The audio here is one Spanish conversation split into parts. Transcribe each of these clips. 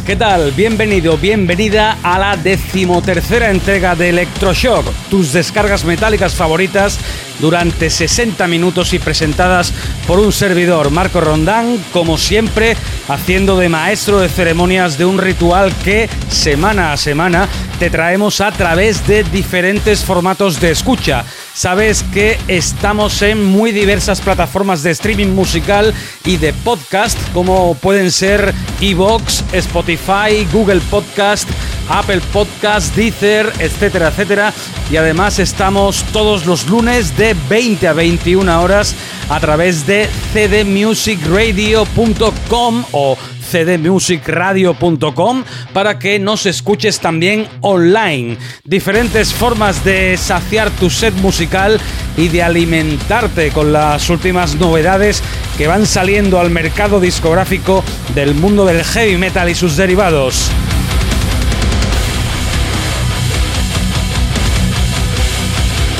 ¿Qué tal? Bienvenido, bienvenida a la decimotercera entrega de Electroshock, tus descargas metálicas favoritas durante 60 minutos y presentadas por un servidor, Marco Rondán, como siempre, haciendo de maestro de ceremonias de un ritual que semana a semana te traemos a través de diferentes formatos de escucha. Sabes que estamos en muy diversas plataformas de streaming musical y de podcast, como pueden ser Evox, Spotify, Google Podcast, Apple Podcast, Deezer, etcétera, etcétera. Y además estamos todos los lunes de 20 a 21 horas a través de cdmusicradio.com o cdmusicradio.com para que nos escuches también online. Diferentes formas de saciar tu set musical y de alimentarte con las últimas novedades que van saliendo al mercado discográfico del mundo del heavy metal y sus derivados.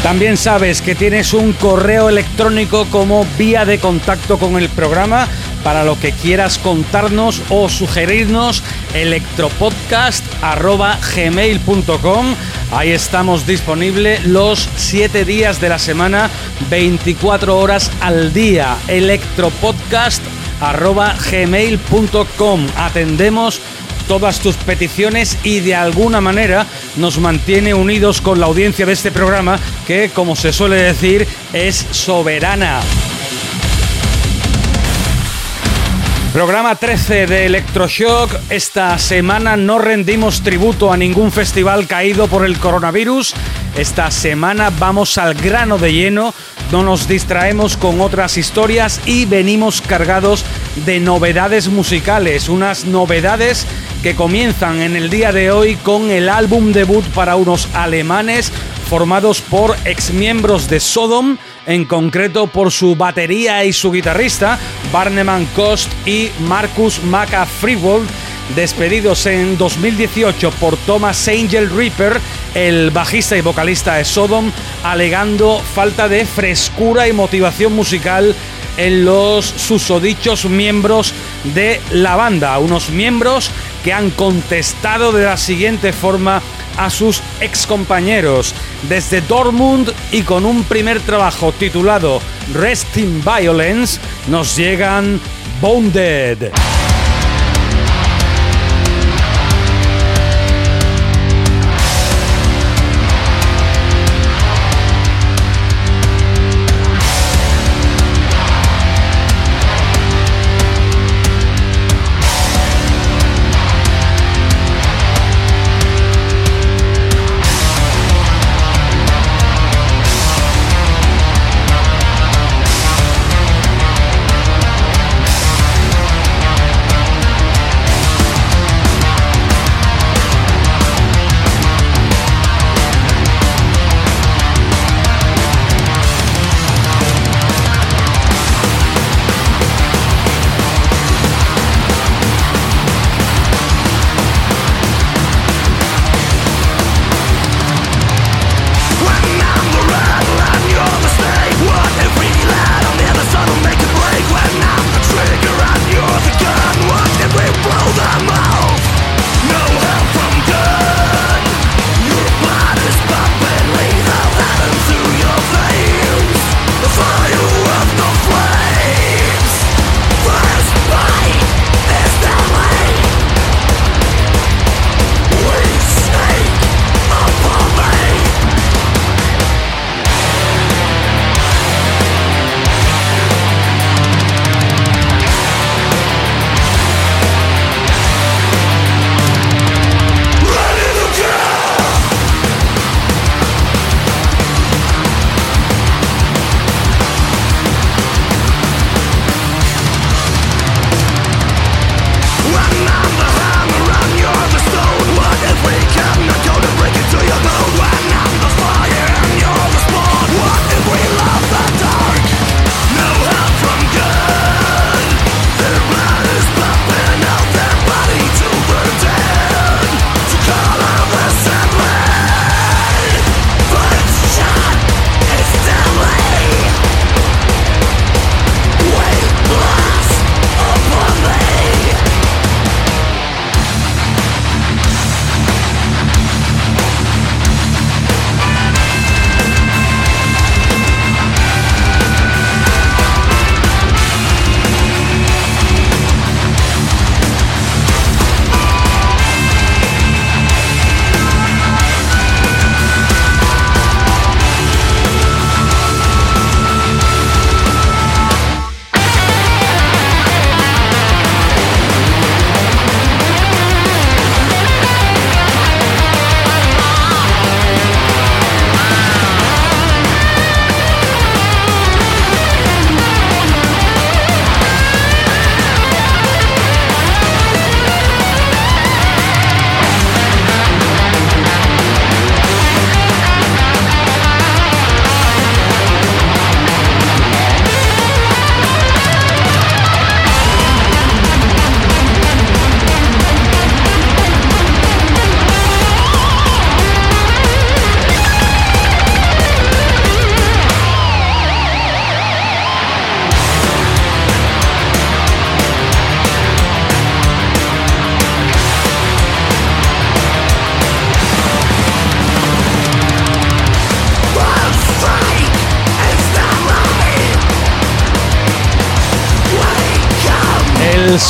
También sabes que tienes un correo electrónico como vía de contacto con el programa para lo que quieras contarnos o sugerirnos electropodcast.gmail.com Ahí estamos disponibles los 7 días de la semana, 24 horas al día. electropodcast.gmail.com Atendemos todas tus peticiones y de alguna manera nos mantiene unidos con la audiencia de este programa que, como se suele decir, es soberana. Programa 13 de Electroshock. Esta semana no rendimos tributo a ningún festival caído por el coronavirus. Esta semana vamos al grano de lleno, no nos distraemos con otras historias y venimos cargados de novedades musicales. Unas novedades que comienzan en el día de hoy con el álbum debut para unos alemanes formados por exmiembros de Sodom en concreto por su batería y su guitarrista, Barneman Kost y Marcus Maca Freewold, despedidos en 2018 por Thomas Angel Reaper, el bajista y vocalista de Sodom, alegando falta de frescura y motivación musical en los susodichos miembros de la banda, unos miembros que han contestado de la siguiente forma a sus excompañeros desde Dortmund y con un primer trabajo titulado Resting Violence nos llegan Bounded.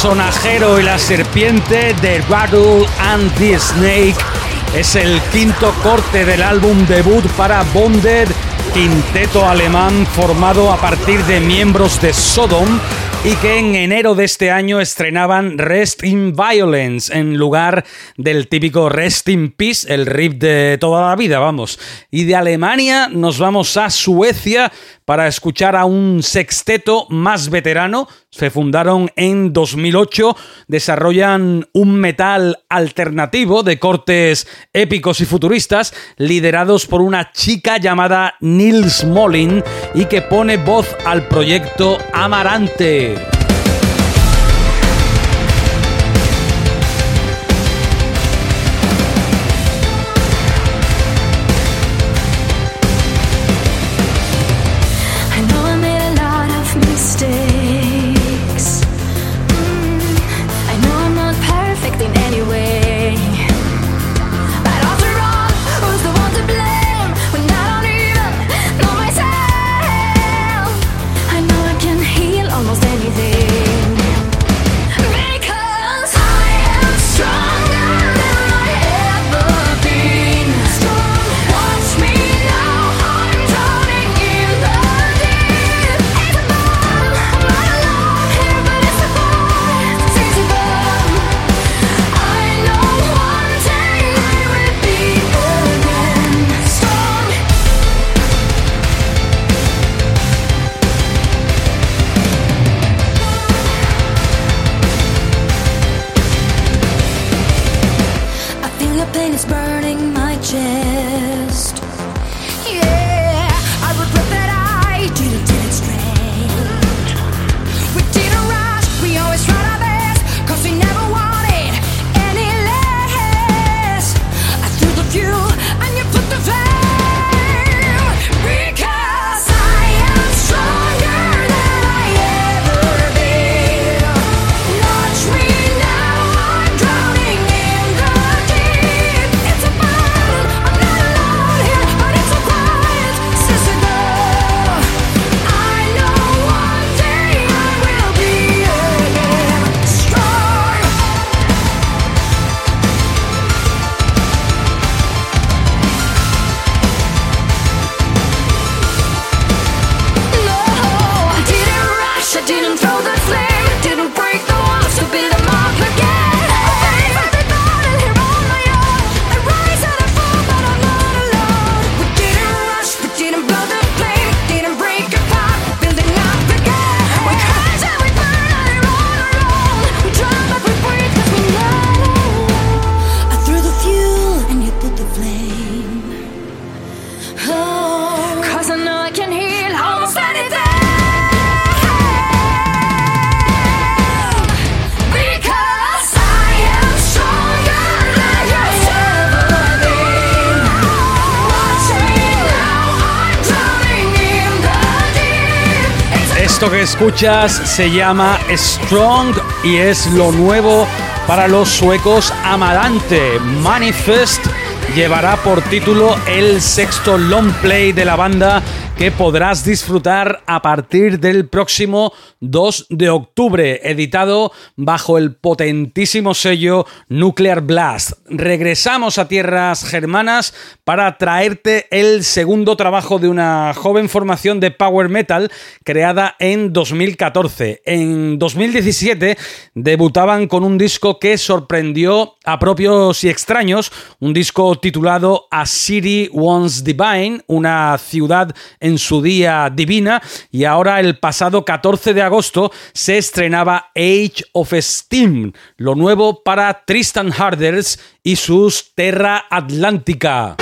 Sonajero y la serpiente de Rattle and the Snake. Es el quinto corte del álbum debut para Bonded, quinteto alemán formado a partir de miembros de Sodom y que en enero de este año estrenaban Rest in Violence en lugar del típico Rest in Peace, el riff de toda la vida, vamos. Y de Alemania nos vamos a Suecia para escuchar a un sexteto más veterano. Se fundaron en 2008, desarrollan un metal alternativo de cortes épicos y futuristas, liderados por una chica llamada Nils Molin y que pone voz al proyecto Amarante. Escuchas se llama Strong y es lo nuevo para los suecos Amarante. Manifest llevará por título el sexto long play de la banda que podrás disfrutar a partir del próximo 2 de octubre, editado bajo el potentísimo sello Nuclear Blast. Regresamos a tierras germanas para traerte el segundo trabajo de una joven formación de power metal creada en 2014. En 2017 debutaban con un disco que sorprendió a propios y extraños, un disco titulado A City Once Divine, una ciudad en su día divina, y ahora el pasado 14 de agosto se estrenaba Age of Steam, lo nuevo para Tristan Harders y sus Terra Atlántica.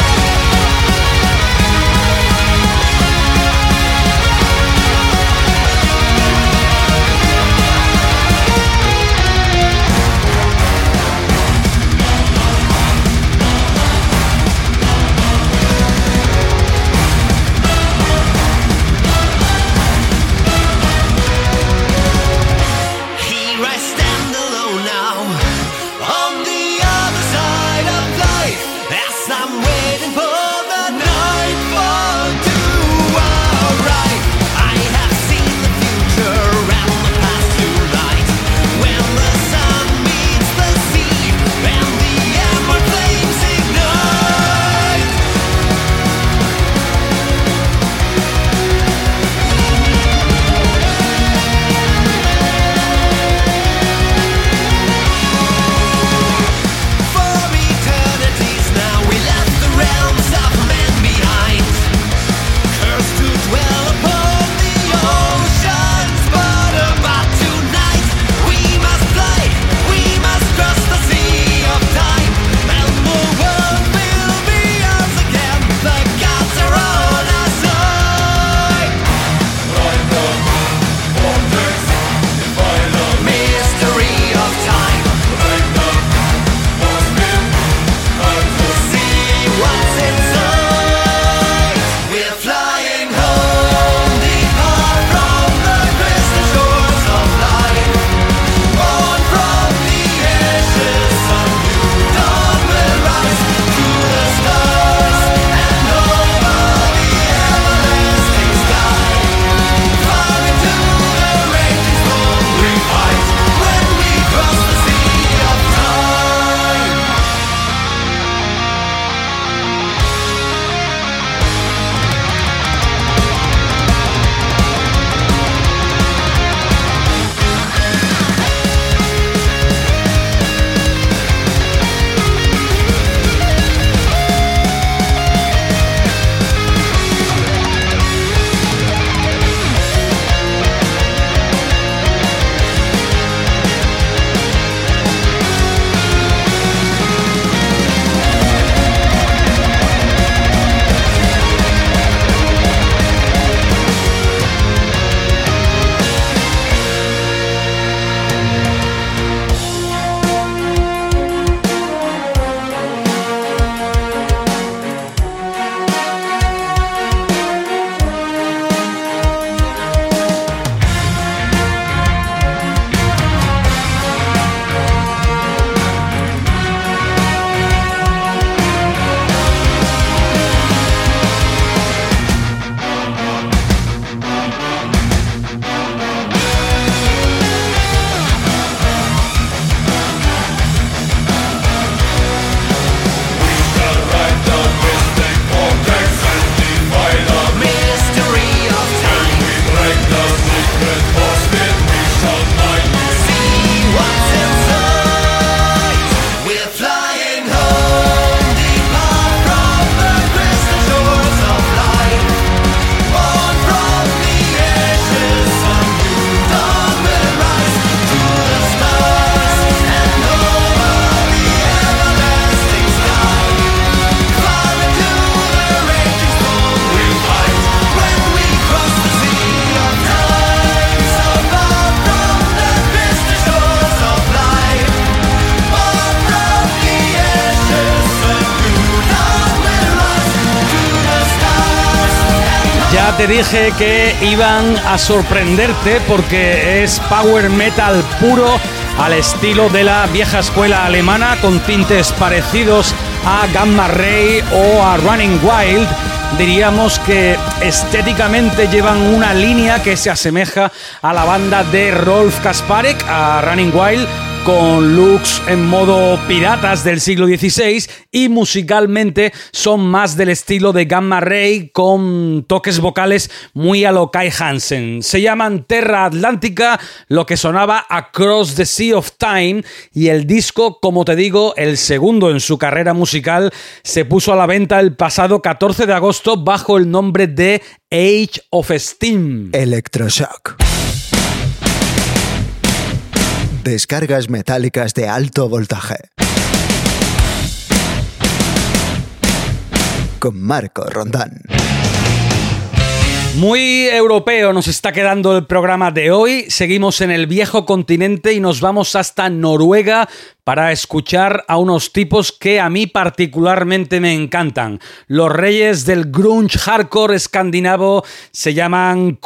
Dije que iban a sorprenderte porque es power metal puro al estilo de la vieja escuela alemana con tintes parecidos a Gamma Ray o a Running Wild. Diríamos que estéticamente llevan una línea que se asemeja a la banda de Rolf Kasparek, a Running Wild, con looks en modo piratas del siglo XVI y musicalmente son más del estilo de Gamma Ray con toques vocales muy a lo Kai Hansen. Se llaman Terra Atlántica, lo que sonaba Across the Sea of Time y el disco, como te digo, el segundo en su carrera musical, se puso a la venta el pasado 14 de agosto bajo el nombre de Age of Steam. Electroshock. Descargas metálicas de alto voltaje. Con Marco Rondán. Muy europeo nos está quedando el programa de hoy. Seguimos en el viejo continente y nos vamos hasta Noruega para escuchar a unos tipos que a mí particularmente me encantan. Los reyes del grunge hardcore escandinavo se llaman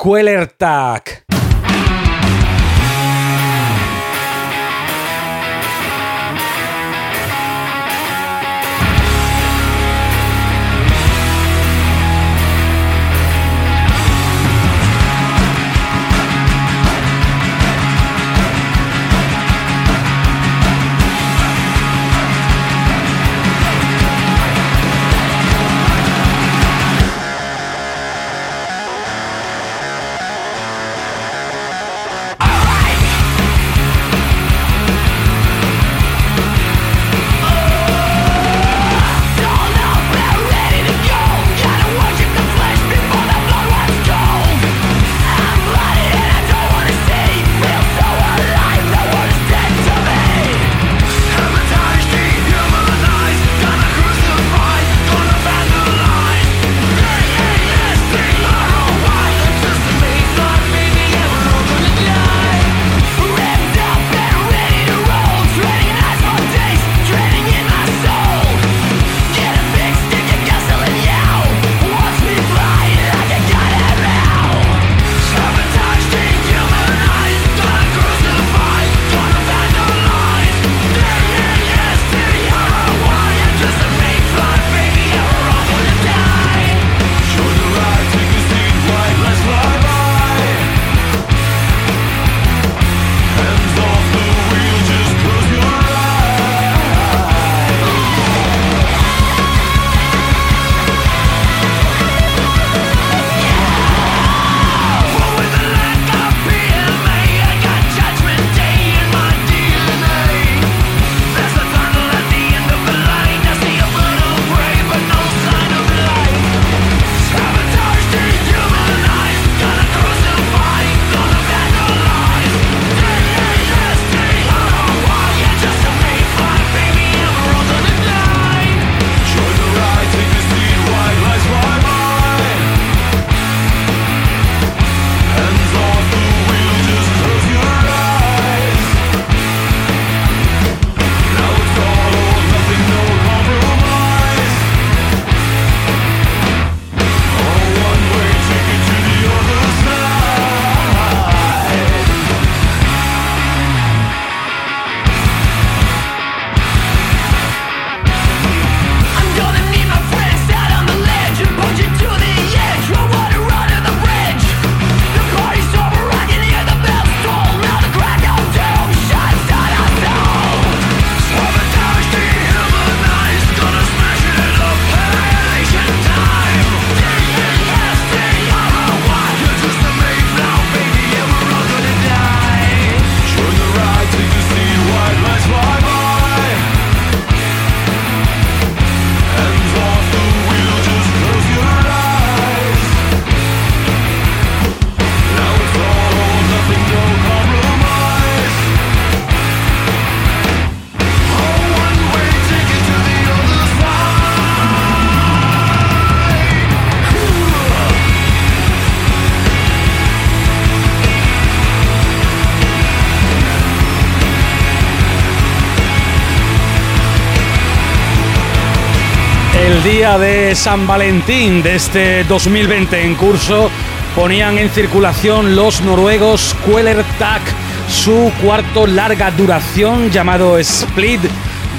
Quellertag. día de San Valentín de este 2020 en curso, ponían en circulación los noruegos Queller Tag su cuarto larga duración llamado Split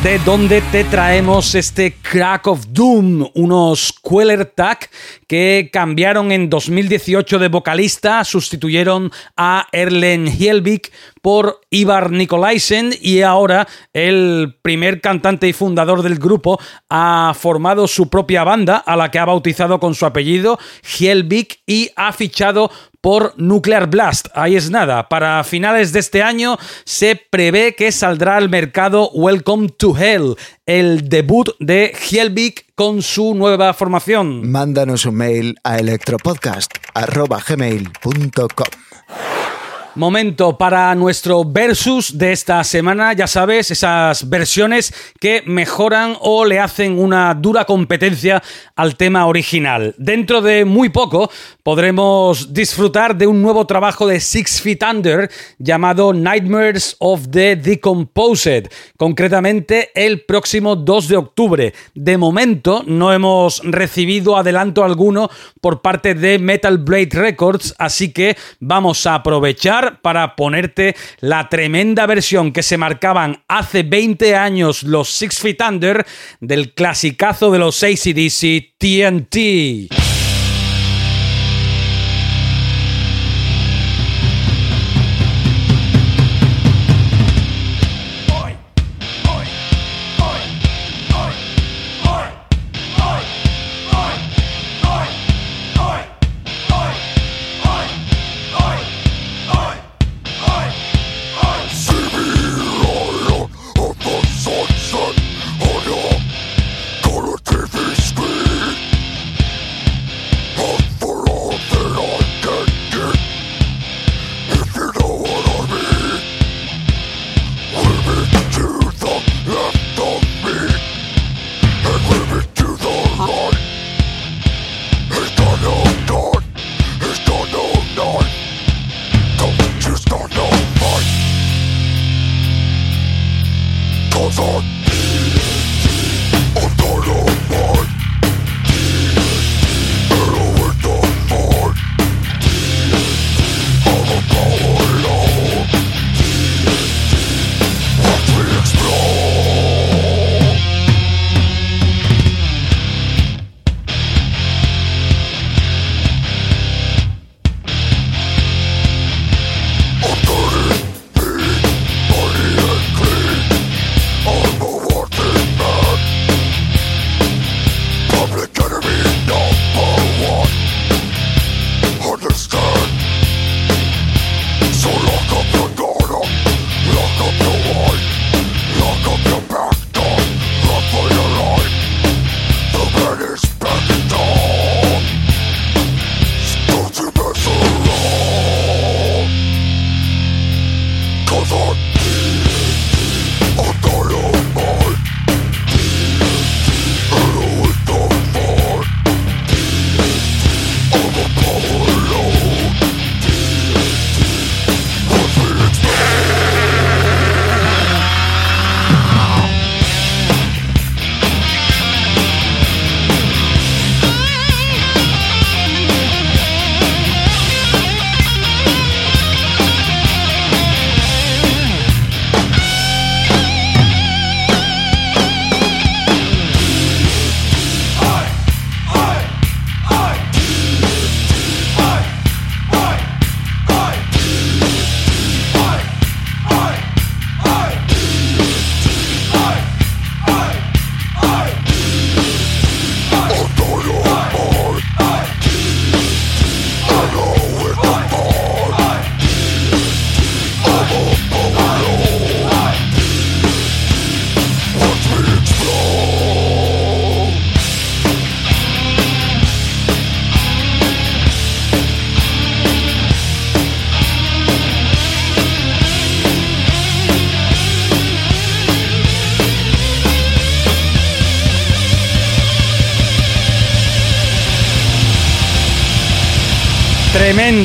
de donde te traemos este Crack of Doom, unos Queller que cambiaron en 2018 de vocalista, sustituyeron a Erlen Hjelvik por Ivar Nikolaisen y ahora el primer cantante y fundador del grupo ha formado su propia banda a la que ha bautizado con su apellido Hjelvik y ha fichado por Nuclear Blast. Ahí es nada. Para finales de este año se prevé que saldrá al mercado Welcome to Hell, el debut de Hjelvik con su nueva formación. Mándanos un mail a electropodcast.gmail.com Momento para nuestro versus de esta semana, ya sabes, esas versiones que mejoran o le hacen una dura competencia al tema original. Dentro de muy poco podremos disfrutar de un nuevo trabajo de Six Feet Under llamado Nightmares of the Decomposed, concretamente el próximo 2 de octubre. De momento no hemos recibido adelanto alguno por parte de Metal Blade Records, así que vamos a aprovechar para ponerte la tremenda versión que se marcaban hace 20 años los Six Feet Under del clasicazo de los ACDC TNT.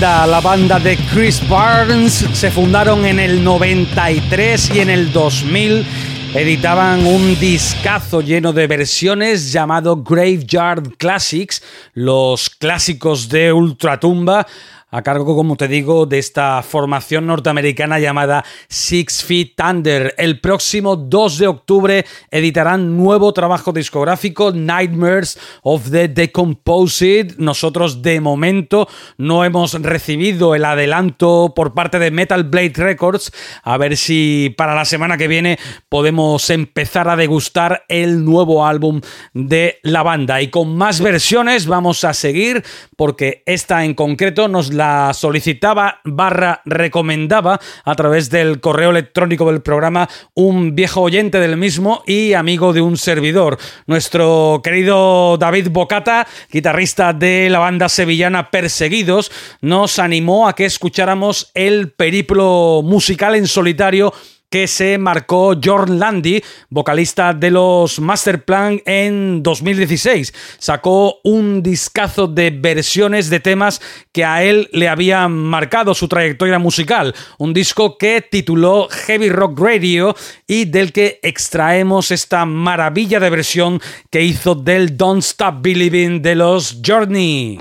La banda de Chris Barnes. Se fundaron en el 93 y en el 2000 editaban un discazo lleno de versiones llamado Graveyard Classics, los clásicos de Ultratumba a cargo, como te digo, de esta formación norteamericana llamada Six Feet Thunder. El próximo 2 de octubre editarán nuevo trabajo discográfico, Nightmares of the Decomposed. Nosotros de momento no hemos recibido el adelanto por parte de Metal Blade Records. A ver si para la semana que viene podemos empezar a degustar el nuevo álbum de la banda. Y con más versiones vamos a seguir porque esta en concreto nos la solicitaba barra recomendaba a través del correo electrónico del programa un viejo oyente del mismo y amigo de un servidor. Nuestro querido David Bocata, guitarrista de la banda sevillana Perseguidos, nos animó a que escucháramos el periplo musical en solitario que se marcó Jorn Landy, vocalista de los Masterplan en 2016. Sacó un discazo de versiones de temas que a él le habían marcado su trayectoria musical. Un disco que tituló Heavy Rock Radio y del que extraemos esta maravilla de versión que hizo del Don't Stop Believing de los Journey.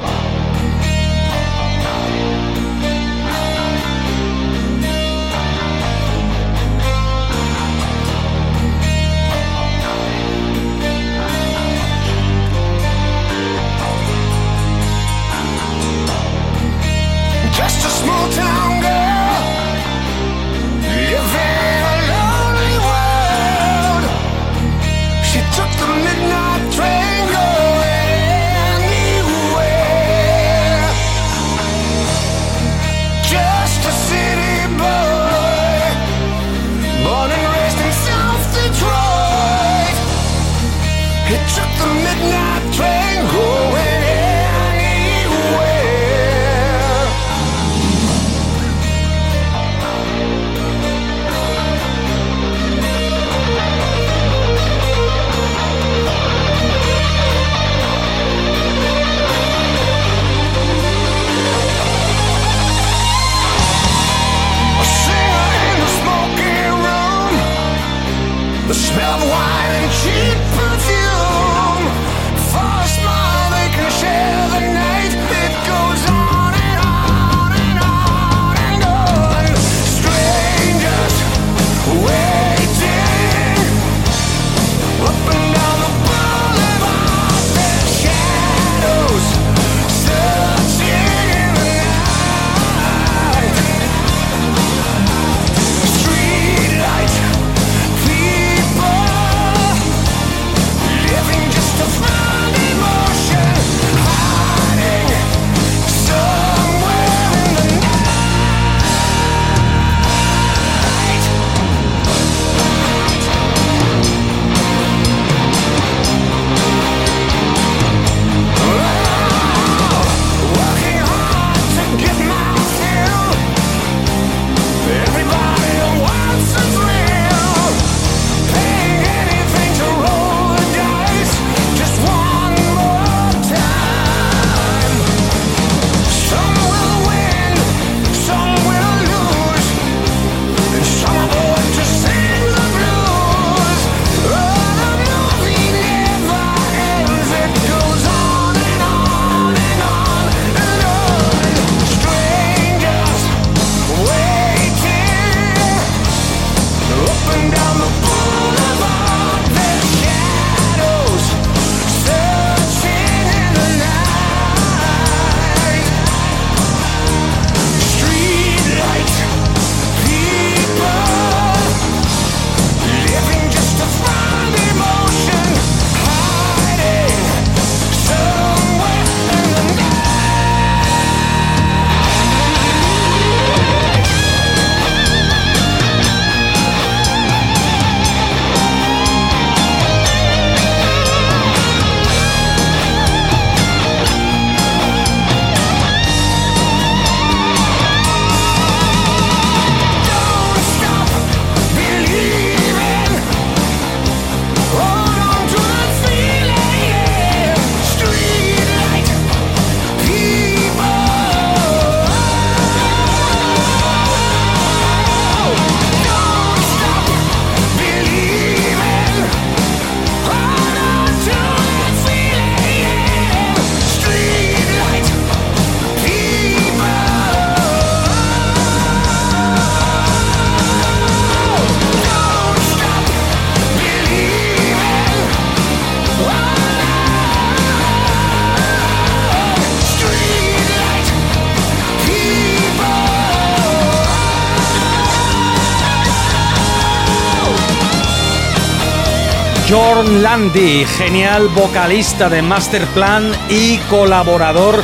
Landy, genial vocalista de Masterplan y colaborador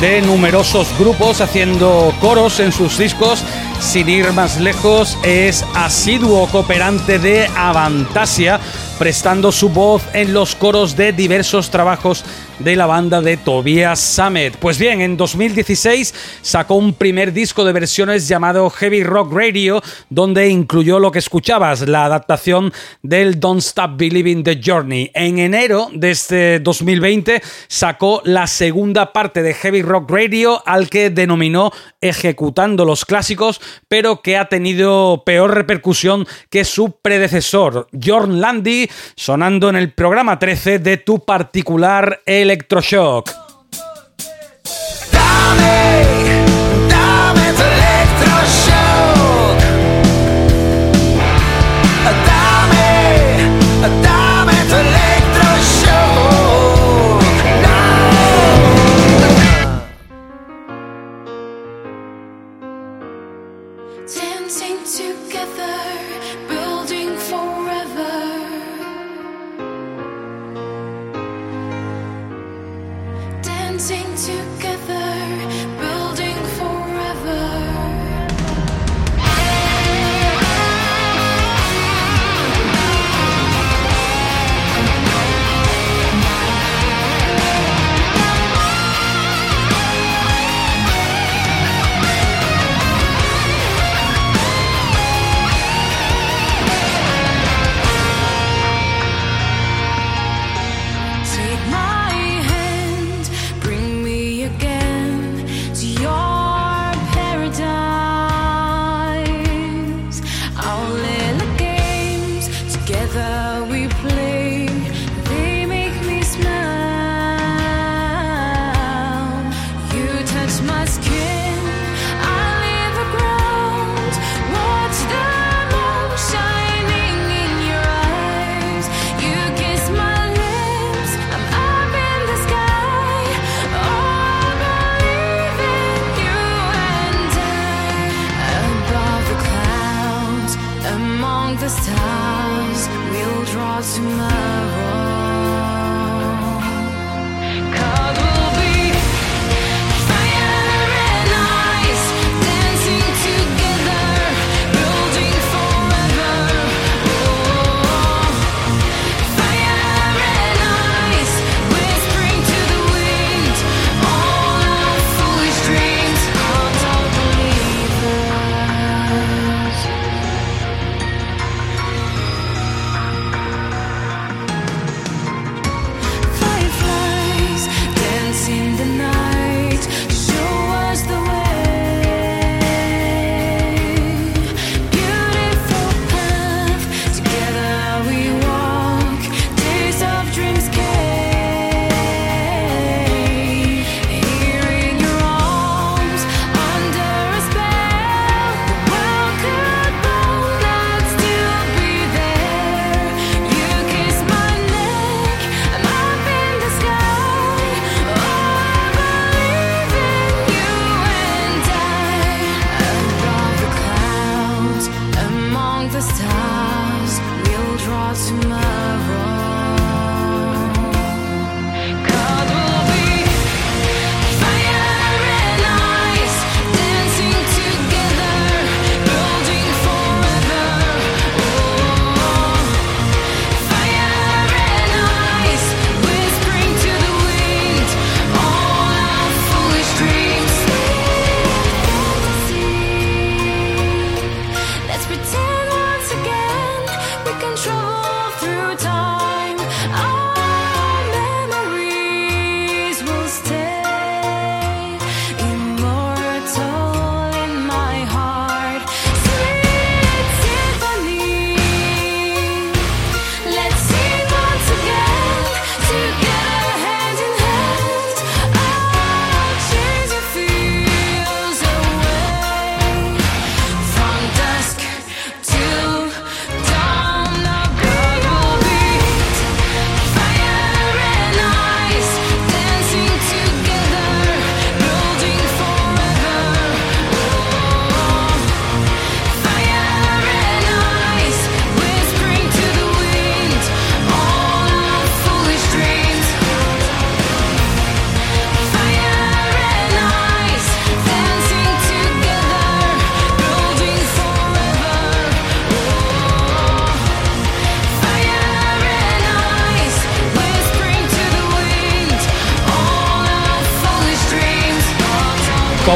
de numerosos grupos haciendo coros en sus discos. Sin ir más lejos, es asiduo cooperante de Avantasia, prestando su voz en los coros de diversos trabajos de la banda de Tobias Summit. Pues bien, en 2016 sacó un primer disco de versiones llamado Heavy Rock Radio, donde incluyó lo que escuchabas, la adaptación del Don't Stop Believing the Journey. En enero de este 2020 sacó la segunda parte de Heavy Rock Radio, al que denominó Ejecutando los Clásicos, pero que ha tenido peor repercusión que su predecesor, Jorn Landy, sonando en el programa 13 de tu particular Electroshock.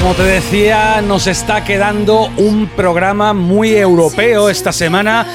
Como te decía, nos está quedando un programa muy europeo esta semana.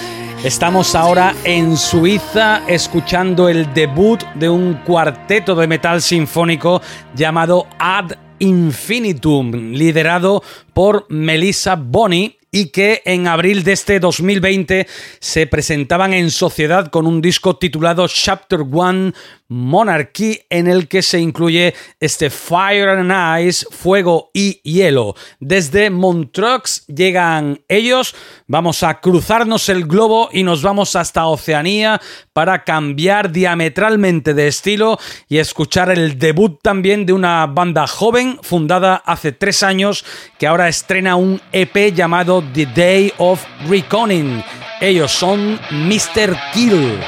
Estamos ahora en Suiza escuchando el debut de un cuarteto de metal sinfónico llamado Ad Infinitum, liderado por Melissa Bonney y que en abril de este 2020 se presentaban en sociedad con un disco titulado Chapter One Monarchy en el que se incluye este Fire and Ice, Fuego y Hielo. Desde Montreux llegan ellos, vamos a cruzarnos el globo y nos vamos hasta Oceanía para cambiar diametralmente de estilo y escuchar el debut también de una banda joven fundada hace tres años que ahora estrena un EP llamado The Day of Reconning. Ellos son Mr. Kill.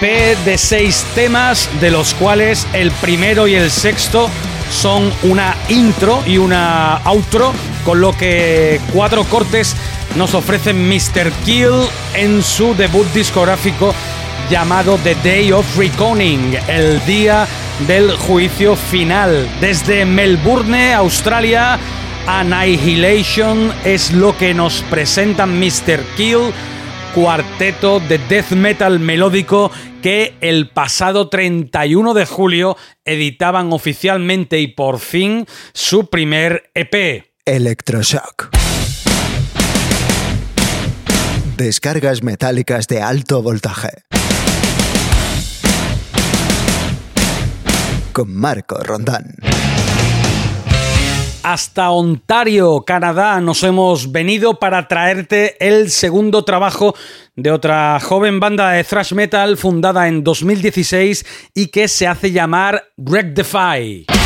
De seis temas, de los cuales el primero y el sexto son una intro y una outro, con lo que cuatro cortes nos ofrecen Mr. Kill en su debut discográfico llamado The Day of Reckoning, el día del juicio final. Desde Melbourne, Australia, Annihilation es lo que nos presentan Mr. Kill, cuarteto de death metal melódico que el pasado 31 de julio editaban oficialmente y por fin su primer EP. Electroshock. Descargas metálicas de alto voltaje. Con Marco Rondán. Hasta Ontario, Canadá, nos hemos venido para traerte el segundo trabajo de otra joven banda de thrash metal fundada en 2016 y que se hace llamar Rectify.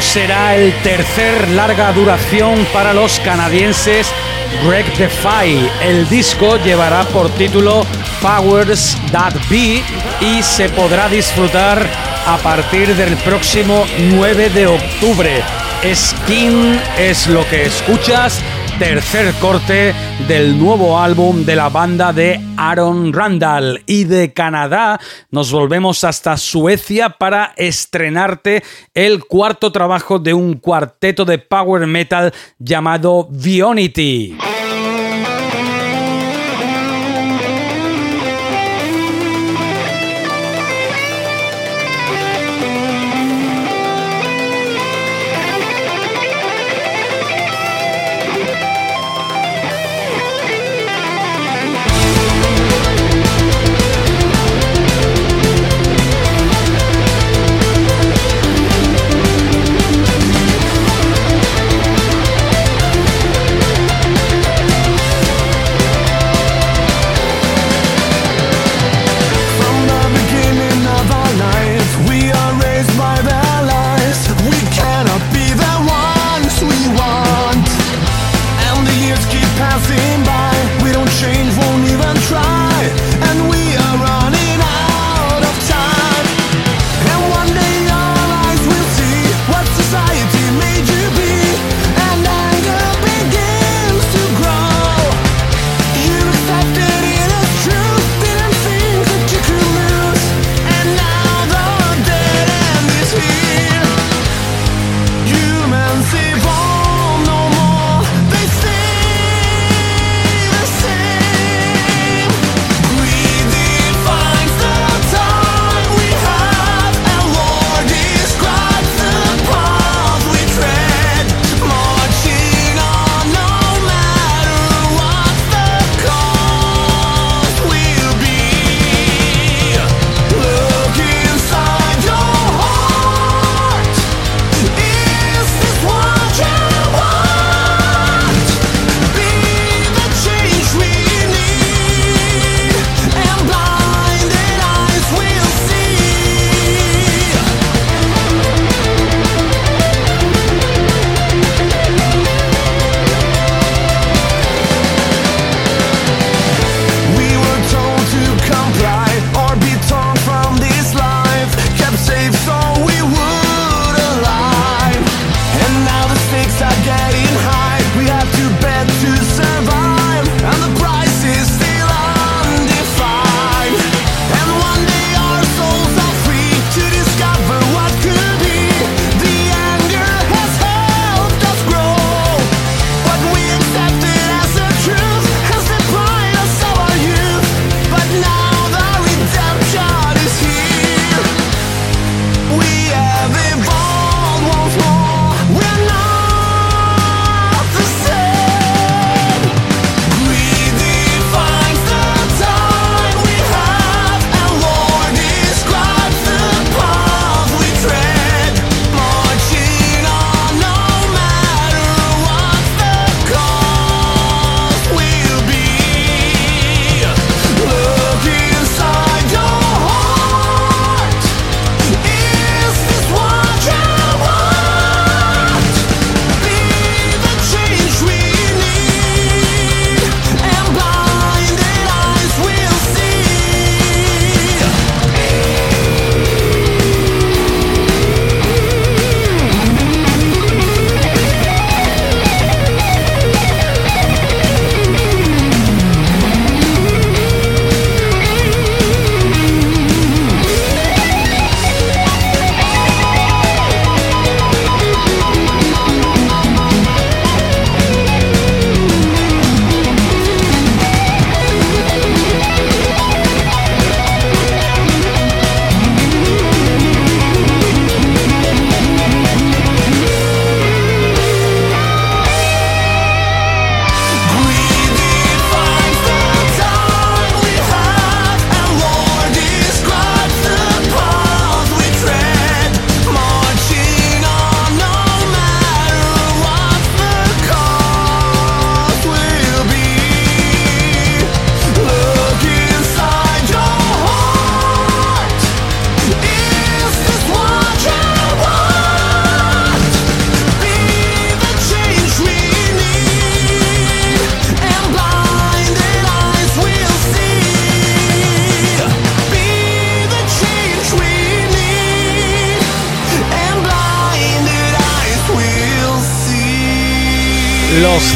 Será el tercer larga duración para los canadienses Greg Defy. El disco llevará por título Powers That Be y se podrá disfrutar a partir del próximo 9 de octubre. Skin es lo que escuchas tercer corte del nuevo álbum de la banda de Aaron Randall. Y de Canadá nos volvemos hasta Suecia para estrenarte el cuarto trabajo de un cuarteto de power metal llamado Vionity.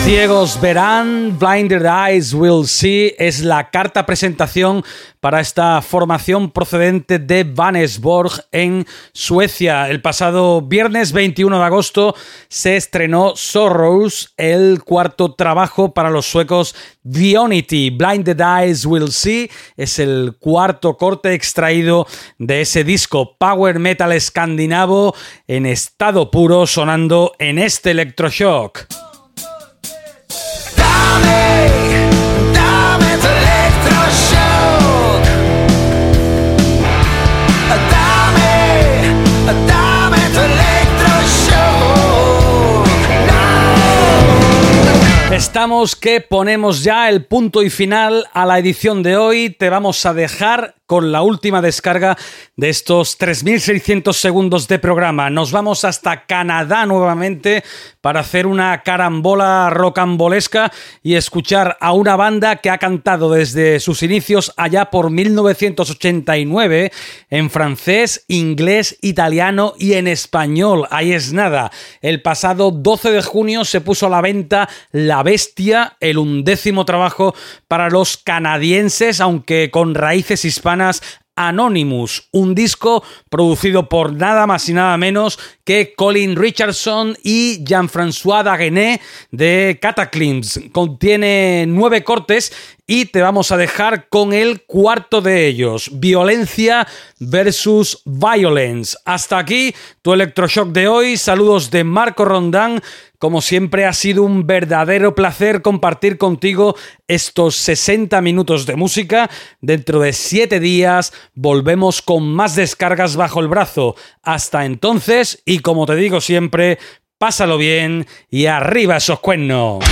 Ciegos verán, Blinded Eyes Will See es la carta presentación para esta formación procedente de Vanesborg en Suecia. El pasado viernes 21 de agosto se estrenó Sorrows, el cuarto trabajo para los suecos Unity. Blinded Eyes Will See es el cuarto corte extraído de ese disco Power Metal escandinavo en estado puro sonando en este electroshock. Estamos que ponemos ya el punto y final a la edición de hoy. Te vamos a dejar con la última descarga de estos 3.600 segundos de programa. Nos vamos hasta Canadá nuevamente para hacer una carambola rocambolesca y escuchar a una banda que ha cantado desde sus inicios allá por 1989 en francés, inglés, italiano y en español. Ahí es nada. El pasado 12 de junio se puso a la venta La Bestia, el undécimo trabajo para los canadienses, aunque con raíces hispanas Anonymous, un disco producido por nada más y nada menos que Colin Richardson y Jean-François Dagenet de Cataclysm. Contiene nueve cortes y te vamos a dejar con el cuarto de ellos, Violencia versus Violence. Hasta aquí tu electroshock de hoy. Saludos de Marco Rondán. Como siempre ha sido un verdadero placer compartir contigo estos 60 minutos de música. Dentro de 7 días volvemos con más descargas bajo el brazo. Hasta entonces y como te digo siempre, pásalo bien y arriba esos cuernos.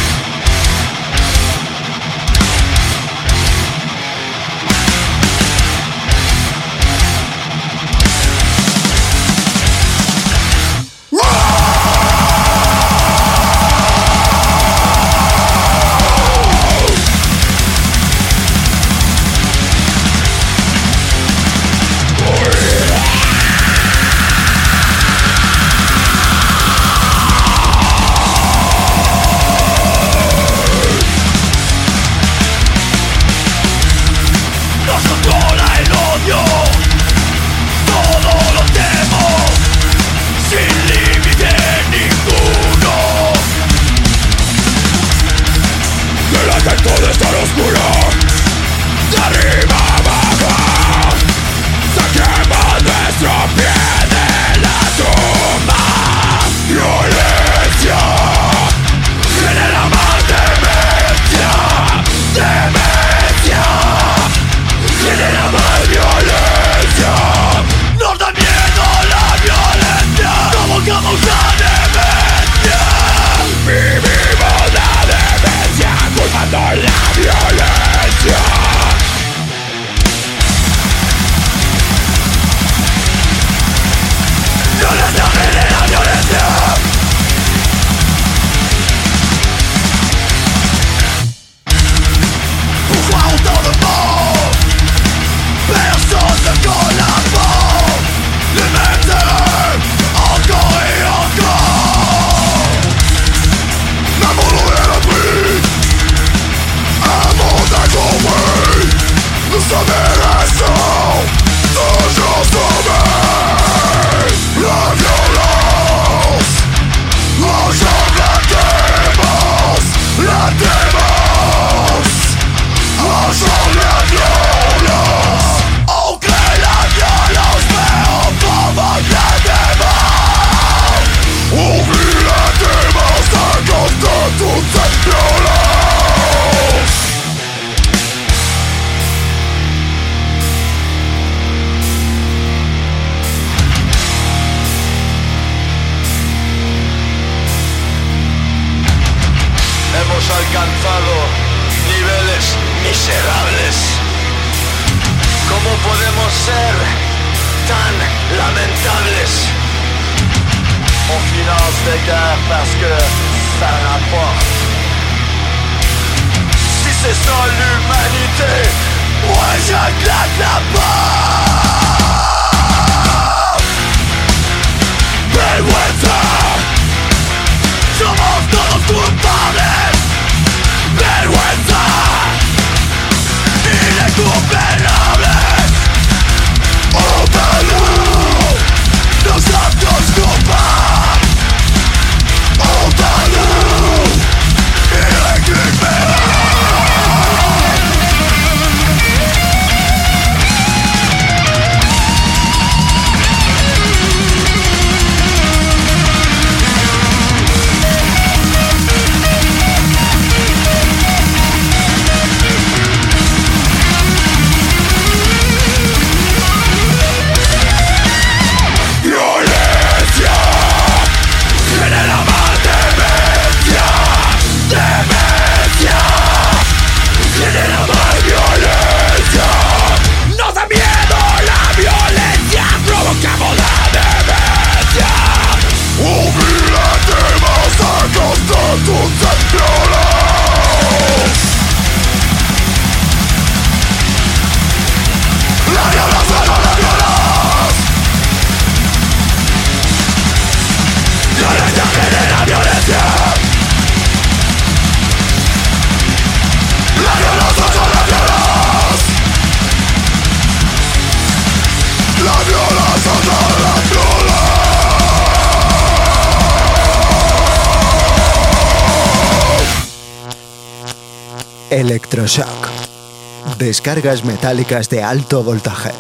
Descargas metálicas de alto voltaje.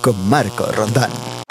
Con Marco Rondán.